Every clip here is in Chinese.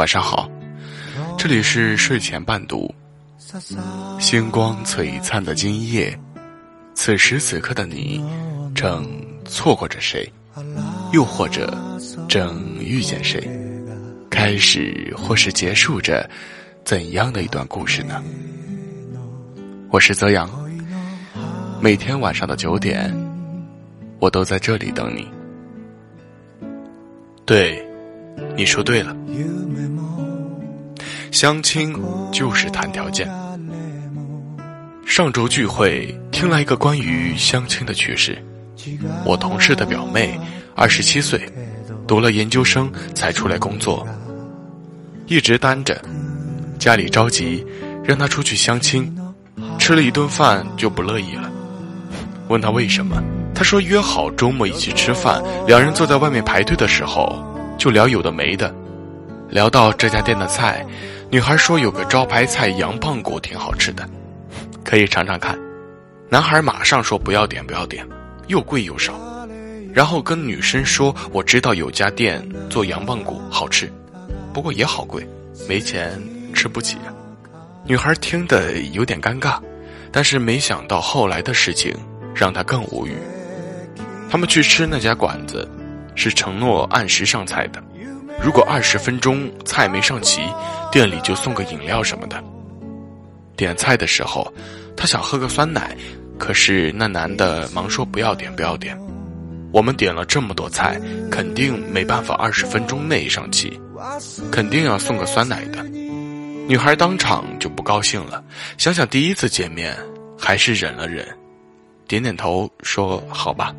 晚上好，这里是睡前伴读。星光璀璨的今夜，此时此刻的你，正错过着谁？又或者正遇见谁？开始或是结束着怎样的一段故事呢？我是泽阳，每天晚上的九点，我都在这里等你。对，你说对了。相亲就是谈条件。上周聚会听了一个关于相亲的趣事。我同事的表妹，二十七岁，读了研究生才出来工作，一直单着，家里着急，让她出去相亲，吃了一顿饭就不乐意了。问她为什么，她说约好周末一起吃饭，两人坐在外面排队的时候就聊有的没的，聊到这家店的菜。女孩说有个招牌菜羊棒骨挺好吃的，可以尝尝看。男孩马上说不要点不要点，又贵又少。然后跟女生说我知道有家店做羊棒骨好吃，不过也好贵，没钱吃不起。女孩听得有点尴尬，但是没想到后来的事情让她更无语。他们去吃那家馆子，是承诺按时上菜的。如果二十分钟菜没上齐，店里就送个饮料什么的。点菜的时候，他想喝个酸奶，可是那男的忙说不要点，不要点。我们点了这么多菜，肯定没办法二十分钟内上齐，肯定要送个酸奶的。女孩当场就不高兴了，想想第一次见面，还是忍了忍，点点头说好吧。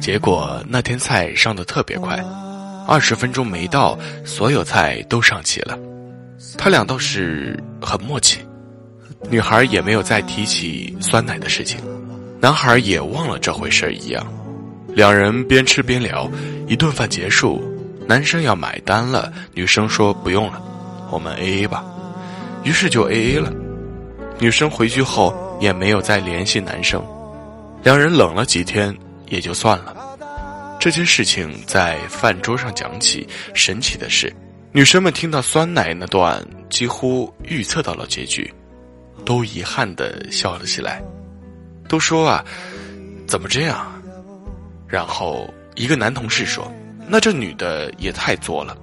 结果那天菜上的特别快。二十分钟没到，所有菜都上齐了。他俩倒是很默契，女孩也没有再提起酸奶的事情，男孩也忘了这回事一样。两人边吃边聊，一顿饭结束，男生要买单了，女生说不用了，我们 A A 吧。于是就 A A 了。女生回去后也没有再联系男生，两人冷了几天也就算了。这件事情在饭桌上讲起，神奇的是，女生们听到酸奶那段，几乎预测到了结局，都遗憾的笑了起来，都说啊，怎么这样？然后一个男同事说：“那这女的也太作了，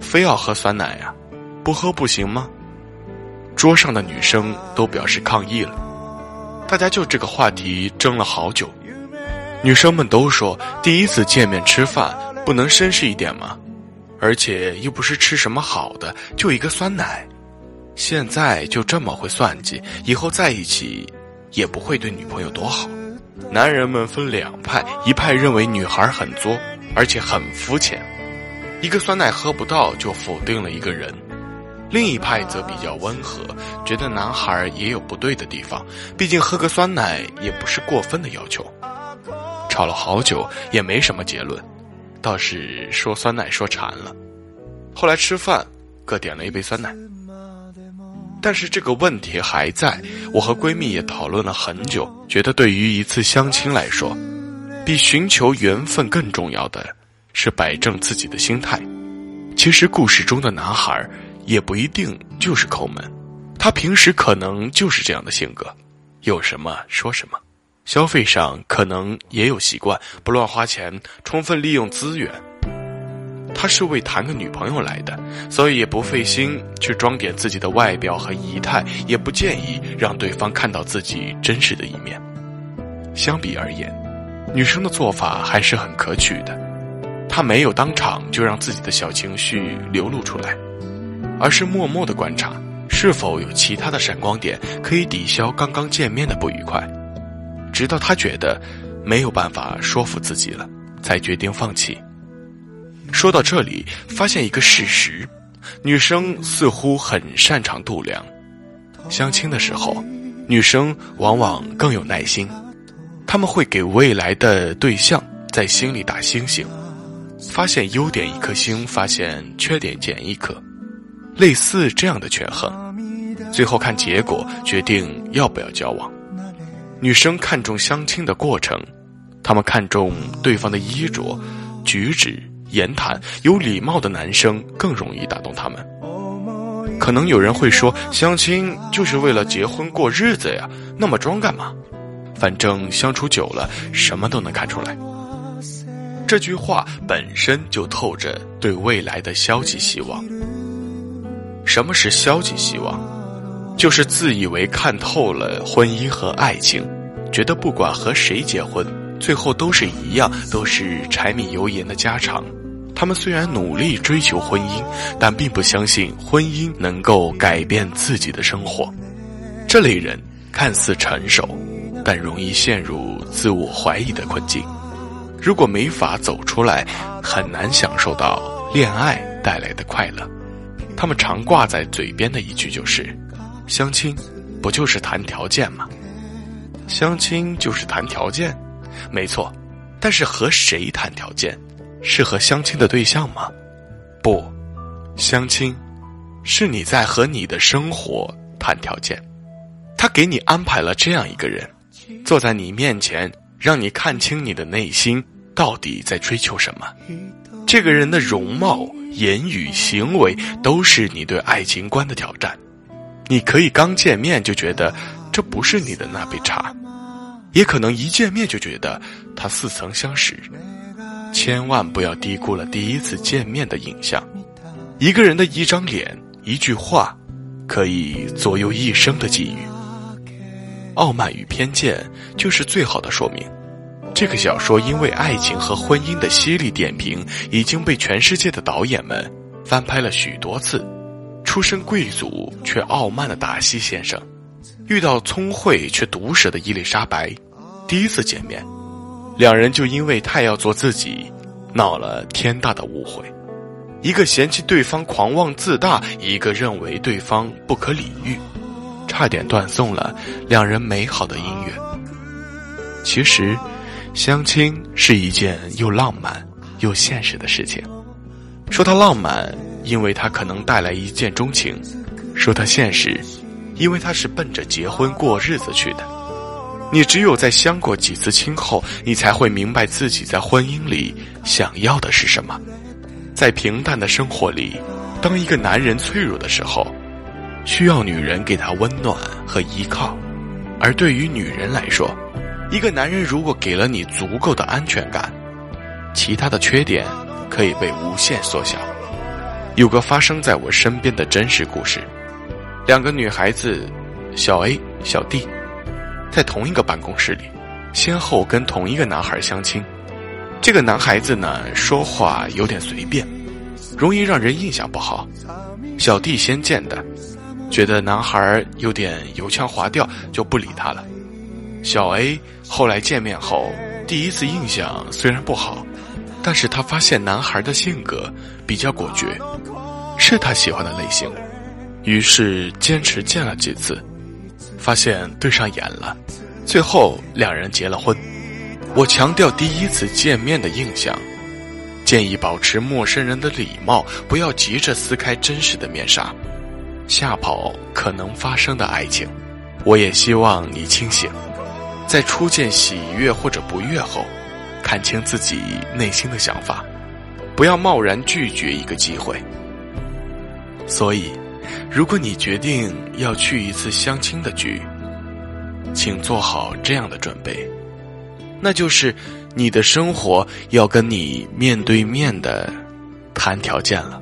非要喝酸奶呀，不喝不行吗？”桌上的女生都表示抗议了，大家就这个话题争了好久。女生们都说，第一次见面吃饭不能绅士一点吗？而且又不是吃什么好的，就一个酸奶。现在就这么会算计，以后在一起也不会对女朋友多好。男人们分两派，一派认为女孩很作，而且很肤浅，一个酸奶喝不到就否定了一个人；另一派则比较温和，觉得男孩也有不对的地方，毕竟喝个酸奶也不是过分的要求。吵了好久也没什么结论，倒是说酸奶说馋了。后来吃饭各点了一杯酸奶，但是这个问题还在。我和闺蜜也讨论了很久，觉得对于一次相亲来说，比寻求缘分更重要的是摆正自己的心态。其实故事中的男孩也不一定就是抠门，他平时可能就是这样的性格，有什么说什么。消费上可能也有习惯，不乱花钱，充分利用资源。他是为谈个女朋友来的，所以也不费心去装点自己的外表和仪态，也不建议让对方看到自己真实的一面。相比而言，女生的做法还是很可取的。她没有当场就让自己的小情绪流露出来，而是默默的观察是否有其他的闪光点可以抵消刚刚见面的不愉快。直到他觉得没有办法说服自己了，才决定放弃。说到这里，发现一个事实：女生似乎很擅长度量。相亲的时候，女生往往更有耐心，他们会给未来的对象在心里打星星，发现优点一颗星，发现缺点减一颗，类似这样的权衡，最后看结果决定要不要交往。女生看重相亲的过程，她们看重对方的衣着、举止、言谈、有礼貌的男生更容易打动他们。可能有人会说，相亲就是为了结婚过日子呀，那么装干嘛？反正相处久了，什么都能看出来。这句话本身就透着对未来的消极希望。什么是消极希望？就是自以为看透了婚姻和爱情，觉得不管和谁结婚，最后都是一样，都是柴米油盐的家常。他们虽然努力追求婚姻，但并不相信婚姻能够改变自己的生活。这类人看似成熟，但容易陷入自我怀疑的困境。如果没法走出来，很难享受到恋爱带来的快乐。他们常挂在嘴边的一句就是：“相亲，不就是谈条件吗？”相亲就是谈条件，没错。但是和谁谈条件？是和相亲的对象吗？不，相亲是你在和你的生活谈条件。他给你安排了这样一个人，坐在你面前，让你看清你的内心到底在追求什么。这个人的容貌、言语、行为都是你对爱情观的挑战。你可以刚见面就觉得这不是你的那杯茶，也可能一见面就觉得他似曾相识。千万不要低估了第一次见面的印象，一个人的一张脸、一句话，可以左右一生的际遇。傲慢与偏见就是最好的说明。这个小说因为爱情和婚姻的犀利点评，已经被全世界的导演们翻拍了许多次。出身贵族却傲慢的达西先生，遇到聪慧却毒舌的伊丽莎白，第一次见面。两人就因为太要做自己，闹了天大的误会。一个嫌弃对方狂妄自大，一个认为对方不可理喻，差点断送了两人美好的姻缘。其实，相亲是一件又浪漫又现实的事情。说它浪漫，因为他可能带来一见钟情；说他现实，因为他是奔着结婚过日子去的。你只有在相过几次亲后，你才会明白自己在婚姻里想要的是什么。在平淡的生活里，当一个男人脆弱的时候，需要女人给他温暖和依靠；而对于女人来说，一个男人如果给了你足够的安全感，其他的缺点可以被无限缩小。有个发生在我身边的真实故事：两个女孩子，小 A、小 D。在同一个办公室里，先后跟同一个男孩相亲。这个男孩子呢，说话有点随便，容易让人印象不好。小弟先见的，觉得男孩有点油腔滑调，就不理他了。小 A 后来见面后，第一次印象虽然不好，但是他发现男孩的性格比较果决，是他喜欢的类型，于是坚持见了几次。发现对上眼了，最后两人结了婚。我强调第一次见面的印象，建议保持陌生人的礼貌，不要急着撕开真实的面纱，吓跑可能发生的爱情。我也希望你清醒，在初见喜悦或者不悦后，看清自己内心的想法，不要贸然拒绝一个机会。所以。如果你决定要去一次相亲的局，请做好这样的准备，那就是你的生活要跟你面对面的谈条件了。